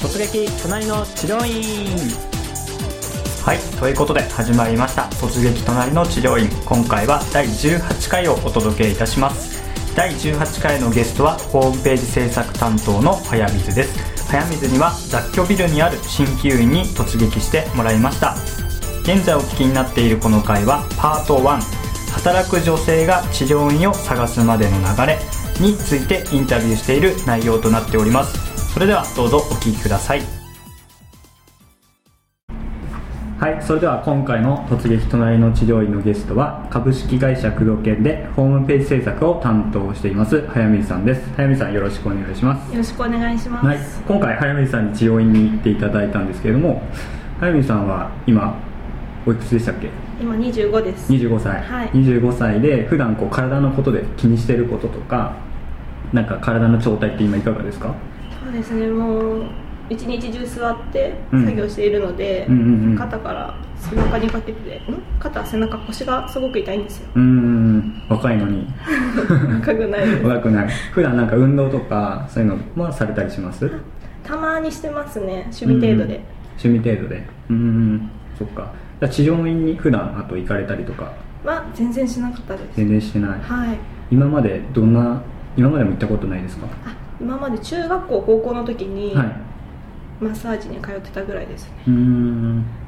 突撃隣の治療院。はいということで始まりました。突撃隣の治療院。今回は第18回をお届けいたします。第18回のゲストはホームページ制作担当の早水です。早水には雑居ビルにある鍼灸院に突撃してもらいました。現在お聞きになっているこの回はパート1働く女性が治療院を探すまでの流れについてインタビューしている内容となっております。それではどうぞお聞きください。はいそれでは今回の突撃隣の治療院のゲストは株式会社工藤研でホームページ制作を担当しています早水さんです。早水さんよろしくお願いします。よろしくお願いします、はい、今回早水さんに治療院に行っていただいたんですけれども早水さんは今おいくつでしたっけ？今25です。25歳、はい。25歳で普段こう体のことで気にしてることとかなんか体の状態って今いかがですか？そうですねもう一日中座ってうん。作業しているので、うんうんうん。肩から背中にかけてん？肩背中腰がすごく痛いんですよ。うーん若いのに。若くないです。若くない。普段なんか運動とかそういうのはされたりします？たまにしてますね。趣味程度で、趣味程度で。うーんそっか。じゃあ治療院に普段あと行かれたりとか？は全然しなかったです。全然してない。はい。今までどんな今までも行ったことないですか？あ今まで中学校高校の時にはい。マッサージに通ってたぐらいですね。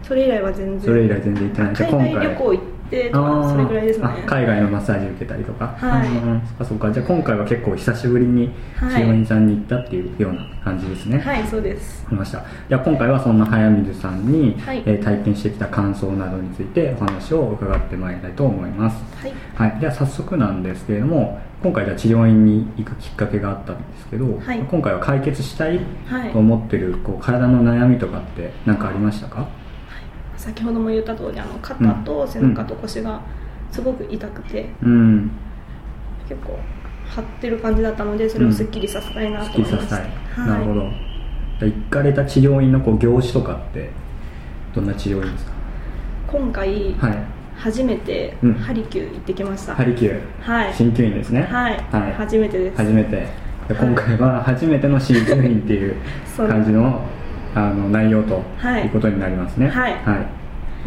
それ以来は全然。それ以来全然行ってない。海外旅行行ってとかそれぐらいですね。海外のマッサージ受けたりとか。はい。うんそっかそっかじゃあ今回は結構久しぶりにはい。治療院さんに行ったっていうような感じですね。はいそうです。わかりました。じゃあ今回はそんな早水さんに、はい。えー体験してきた感想などについてお話を伺ってまいりたいと思います。はい。はい、では早速なんですけれども今回じゃあ治療院に行くきっかけがあったんですけど、はい。今回は解決したいはい。と思ってるこう体の悩みとかって何かありましたか？先ほども言った通りあの肩と背中と腰がすごく痛くて、うん。結構張ってる感じだったのでそれをすっきりさせたいな好と思いました、きさせたい、はい、なるほど。行かれた治療院のこう業種とかってどんな治療院ですか？今回、はい。初めてうん。ハリキュー行ってきました、ハリキュー。はい。鍼灸院ですね。はい、はい。初めてです。初めて。で今回は初めての鍼灸院っていう。感じのあの内容とはい。いうことになりますね。はい。わか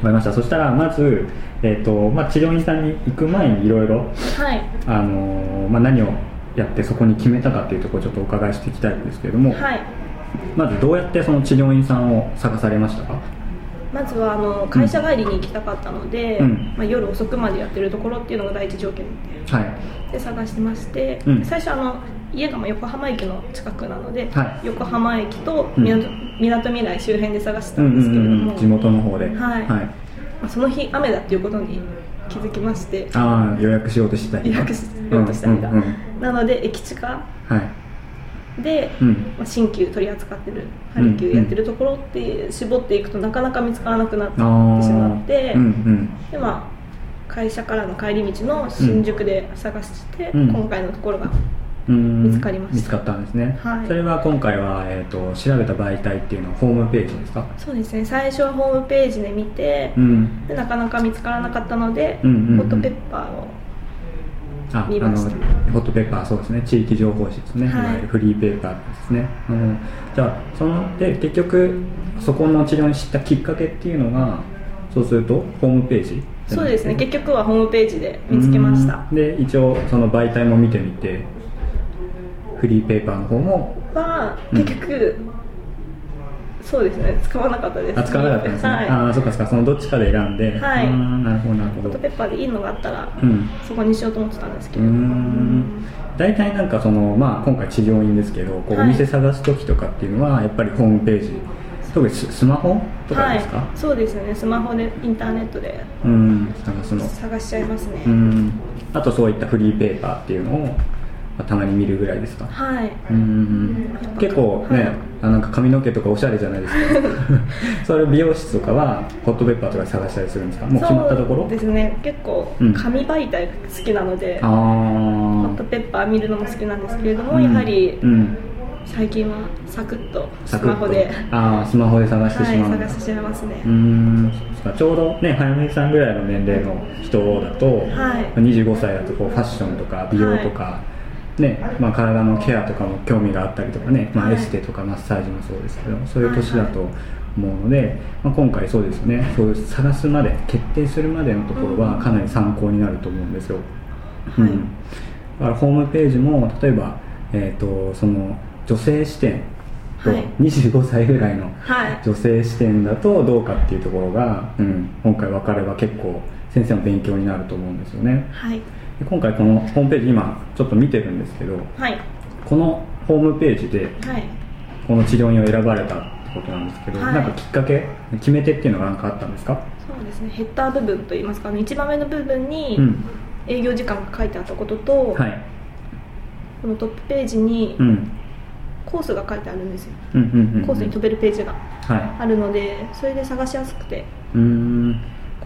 りました。そしたらまず、えっとまあ、治療院さんに行く前にいろいろはい。あのまあ、何をやってそこに決めたかっていうところをちょっとお伺いしていきたいんですけれども、はい。まずどうやってその治療院さんを探されましたか？まずはあの会社帰りに行きたかったので、うん。まあ、夜遅くまでやってるところっていうのが第一条件ではい。で探してまして、うん。最初あの家がまあ横浜駅の近くなので、はい。横浜駅とうん。みなとみらい周辺で探してたうんうんんですけれども、うん地元の方で。はい。はい、まあ、その日雨だっていうことに気づきましてああ予約しようとしてた日予約しようとした日が、うんうんうんなので駅近はい。で、うん。まあ、新旧取り扱ってるハリキューやってるところって絞っていくとなかなか見つからなくなってしあまって、ーうんうん。でまあ会社からの帰り道の新宿で探して、うん。今回のところがうん見つかりました。見つかったんですね、はい。それは今回は、えー、と調べた媒体っていうのはホームページですか？そうですね。最初はホームページで見て、うん。でなかなか見つからなかったので、うんうんうん。ホットペッパーをあ見ました。あのホットペッパーそうですね。地域情報誌ですね、はい。い、わゆるフリーペーパーですね、うん、じゃあそので結局そこの治療に知ったきっかけっていうのがそうするとホームページ？そうですね。結局はホームページで見つけました。うん。で一応その媒体も見てみてフリーペーパーの方もはうん結局、そうですね。使わなかったですあ使わなかったんですね、はい。ああそっかそっか。そのどっちかで選んで。はい。なるほどなるほど。ホットペッパーでいいのがあったら、うん。そこにしようと思ってたんですけど。ん。大体なんかその、まあ、今回治療院ですけどこうはい。お店探す時とかっていうのはやっぱりホームページ特にススマホとかですか、はい。そうですよね。スマホでインターネットで。うん。探すの探しちゃいますね、うん。あとそういったフリーペーパーっていうのを、まあたまに見るぐらいですか？はい。うん結構ね、はい。あなんか髪の毛とかおしゃれじゃないですか？そ れ美容室とかはホットペッパーとかで探したりするんですか？もう決まったところ？そうですね。結構うん。紙媒体が好きなので、あホあットペッパー見るのも好きなんですけれども、うん。やはりうん。最近はサクッとスマホで、ああスマホで探してはい、しまう。んだ、探してしまいますね。うー、ん。ちょうどね早めさんぐらいの年齢の人だと、はい。25歳だとこうファッションとか美容とか、ねまあ、体のケアとかも興味があったりとかね、まあ、はい。エステとかマッサージもそうですけどそういう年だと思うので、まあ、今回そうですねそういう探すまで決定するまでのところはかなり参考になると思うんですよ、はい。うん、だからホームページも例えば、えー、とその女性視点とはい。25歳ぐらいのはい。女性視点だとどうかっていうところが、うん、今回分かれば結構先生の勉強になると思うんですよね。はい。で今回このホームページ今ちょっと見てるんですけどはい。このホームページではい。この治療院を選ばれたってことなんですけど、はい。なんかきっかけ決め手っていうのが何かあったんですか？そうですね。ヘッダー部分といいますか一番目の部分にうん。営業時間が書いてあったことと、はい。このトップページにうん。コースが書いてあるんですよ。うんうんうんうん。コースに飛べるページがはあるのでそれで探しやすくて。いうーん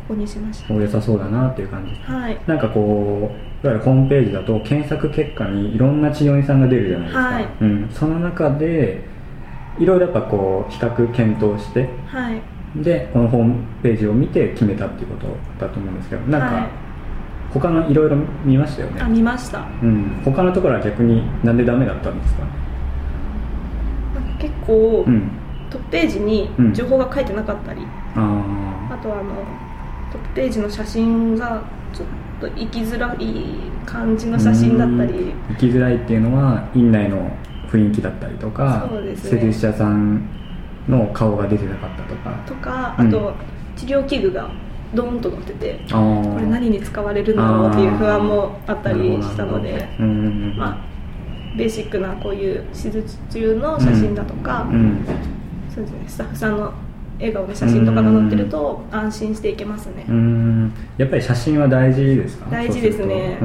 ここにしました。お良さそうだなっていう感じ。はい。なんかこういわゆるホームページだと検索結果にいろんな治療院さんが出るじゃないですか、はい。うん、その中でいろいろやっぱこう比較検討してはい。でこのホームページを見て決めたっていうことだと思うんですけどなんかはい。他のいろいろ見ましたよね、あ見ました。うん、他のところは逆になんでダメだったんですか？結構、うん。トップページにうん。情報が書いてなかったり、ああとはあのトップページの写真がちょっと行きづらい感じのあ写真だったり。うん行きづらいっていうのは院内の雰囲気だったりとかそうですね。施術者さんの顔が出てなかったとか。とかうん。あと、治療器具がドーンと載っててこれ何に使われるんだろうっていう不安もあったりしたのでうんまあベーシックなこういう手術中の写真だとか、うん。そうですね、スタッフさんの笑顔の写真とかが載ってると安心していけますね、うん。やっぱり写真は大事ですか？大事ですね。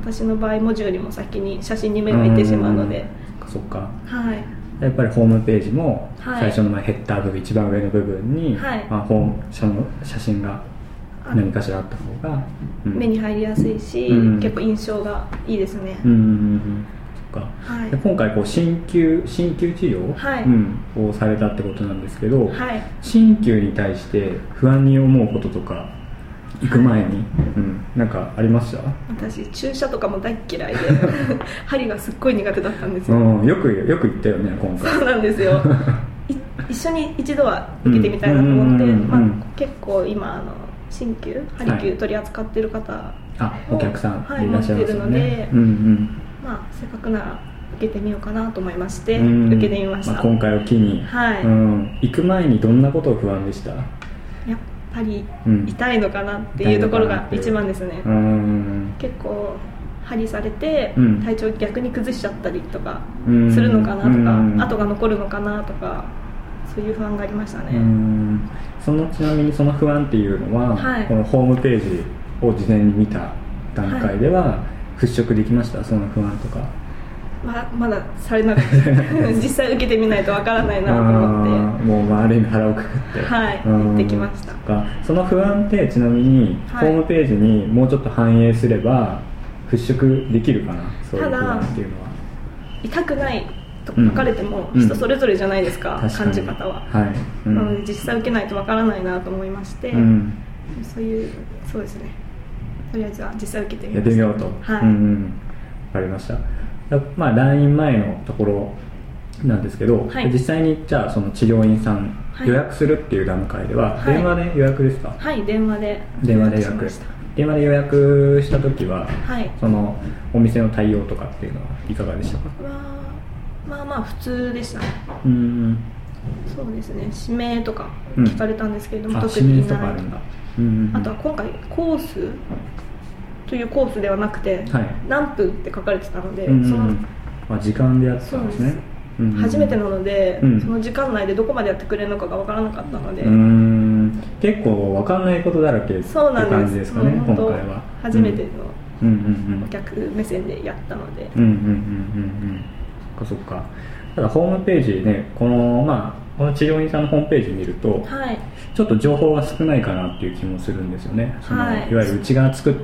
私の場合文字よりも先に写真に目がいってしまうので、ん。そっかはい。やっぱりホームページもはい。最初のまあヘッダー部分一番上の部分に、はい。まあ、ホーム写の写真があ何かしらあった方が、うん。目に入りやすいし、うん。結構印象がいいですね、うんうんうんそっか。はい。で今回こう鍼灸鍼灸治療、はい。うん、をされたってことなんですけど、はい。鍼灸に対して不安に思うこととか行く前に、うん、なんかありました？私注射とかも大っ嫌いで 針がすっごい苦手だったんですよ、うん、よくよく言ったよね今回。そうなんですよ。い一緒に一度は受けてみたいなと思って、まあ、結構今あの鍼灸針はい。灸取り扱ってる方、あお客さんはいいらっしゃいますよ持ってるのねで、うんうんまあ、せっかくなら受けてみようかなと思いまして、うん。受けてみました、あ、今回を機に、はい。うん、行く前にどんなことを不安でした？やっぱりうん。痛いのかなっていうところが一番ですね、う。ん。結構針されてうん。体調逆に崩しちゃったりとかうん。するのかなとか、うん。跡が残るのかなとかそういう不安がありましたね、うん。そのちなみにその不安っていうのは、はい。このホームページを事前に見た段階では払拭できました？その不安とか。ままだされなかった実際受けてみないとわからないなと思って。もうまあある意味腹をくくって。はいうん。行ってきました。そっか。その不安ってちなみに、はい。ホームページにもうちょっと反映すれば払拭できるかな？そういう不ただ安っていうのは。痛くないと書かれてもうん。人それぞれじゃないですか、確かに感じ方は、はい、うん。なので実際受けないとわからないなと思いまして、うん。そういうそうですねとりあえずは実際受けてみやってみようと、はい、うんうん、分かりました。だまあ来院前のところなんですけど、はい。実際にじゃあその治療院さんはい。予約するっていう段階では、はい。電話で予約ですか、はい電話で。電話で予約。電話で予約した時ははい。そのお店の対応とかっていうのはいかがでしたか？はまあまあ普通でしたね。うんそうですね。指名とかうん。聞かれたんですけれども、あ特指名にない。とかあるんだうんうんうん。あとは今回コースというコースではなくて、はい。何分って書かれてたので、うんうんそのまあ、時間でやってたんですね。初めてなので、うん。その時間内でどこまでやってくれるのかが分からなかったので、結構わかんないことだらけってそうなんです。感じですかね今回は初めてのお客目線でやったので、そっかそっか。ただホームページねこのまあこの治療院さんのホームページ見ると、はい。ちょっと情報が少ないかなっていう気もするんですよね。その、はい。い、わゆるうちが作っ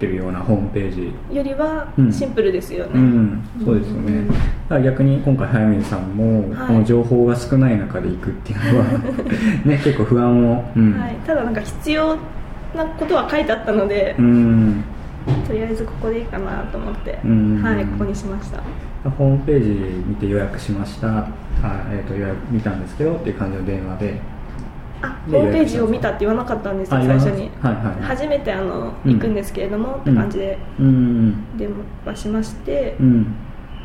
てるようなホームページ。よりはうん。シンプルですよね、うん、そうですよね、うん。だから逆に今回早水さんもはい。この情報が少ない中で行くっていうのは、ね、結構不安を、うん。はい、ただなんか必要なことは書いてあったので、うんとりあえずここでいいかなと思って、うんはいここにしました。ホームページ見て予約しました。あ、えー、と予約見たんですけどっていう感じの電話で。あでホームページを見たって言わなかったんですよあ最初に、はいはい。はい初めてあのうん。行くんですけれども、って感じでうん。電話しまして、うん。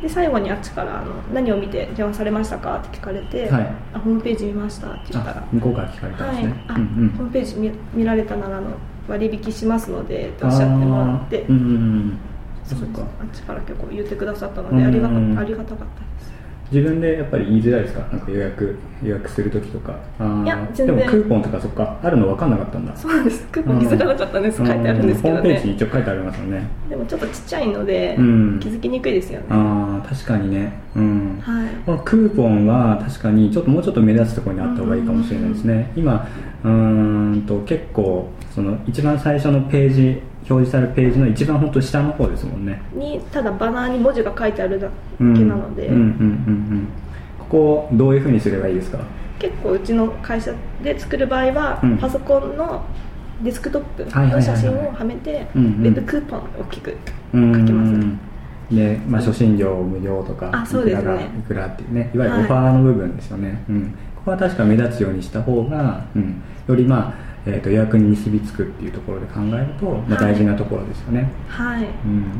で最後にあっちからあの「何を見て電話されましたか?」って聞かれて、はい。あ「ホームページ見ました」って言ったら。あ向こうから聞かれたんはいですね、、あ、うんうん。ホームページ見見られたならあの割引しますのでっておっしゃってもらって、うんうんうん。そそうか。あっちから結構言ってくださったのでありがうん。たありがたかったです。自分でやっぱり言いづらいですか？なんか予約予約するときとかいや全然。でもクーポンとかそっかあるの分かんなかったんだ。そうです。クーポン気づかなかったんです。書いてあるんですけどうホームページにね一応書いてありますよね。でもちょっとちっちゃいので、うん。気づきにくいですよね。ああ確かにね。うん。はい。このクーポンは確かにちょっともうちょっと目立つところにあった方がいいかもしれないですね。今うーんと結構その一番最初のページ表示されるページの一番本当下の方ですもんね。にただバナーに文字が書いてあるだけうんなので、うんうんうんうん。ここをどういうふうにすればいいですか？結構うちの会社で作る場合は、うん。パソコンのデスクトップはいはいはいはい。の写真をはめて、ウェブクーポンを大きく書きます。ねで、まあ、初診料無料とかあそうですね。いくらがいくらっていうねいわゆるはい。オファーの部分ですよね、うん、は確か目立つようにした方が、うん、より、まあえー、と予約に結びつくっていうところで考えると、まあ、はい。大事なところですよね、はい。うん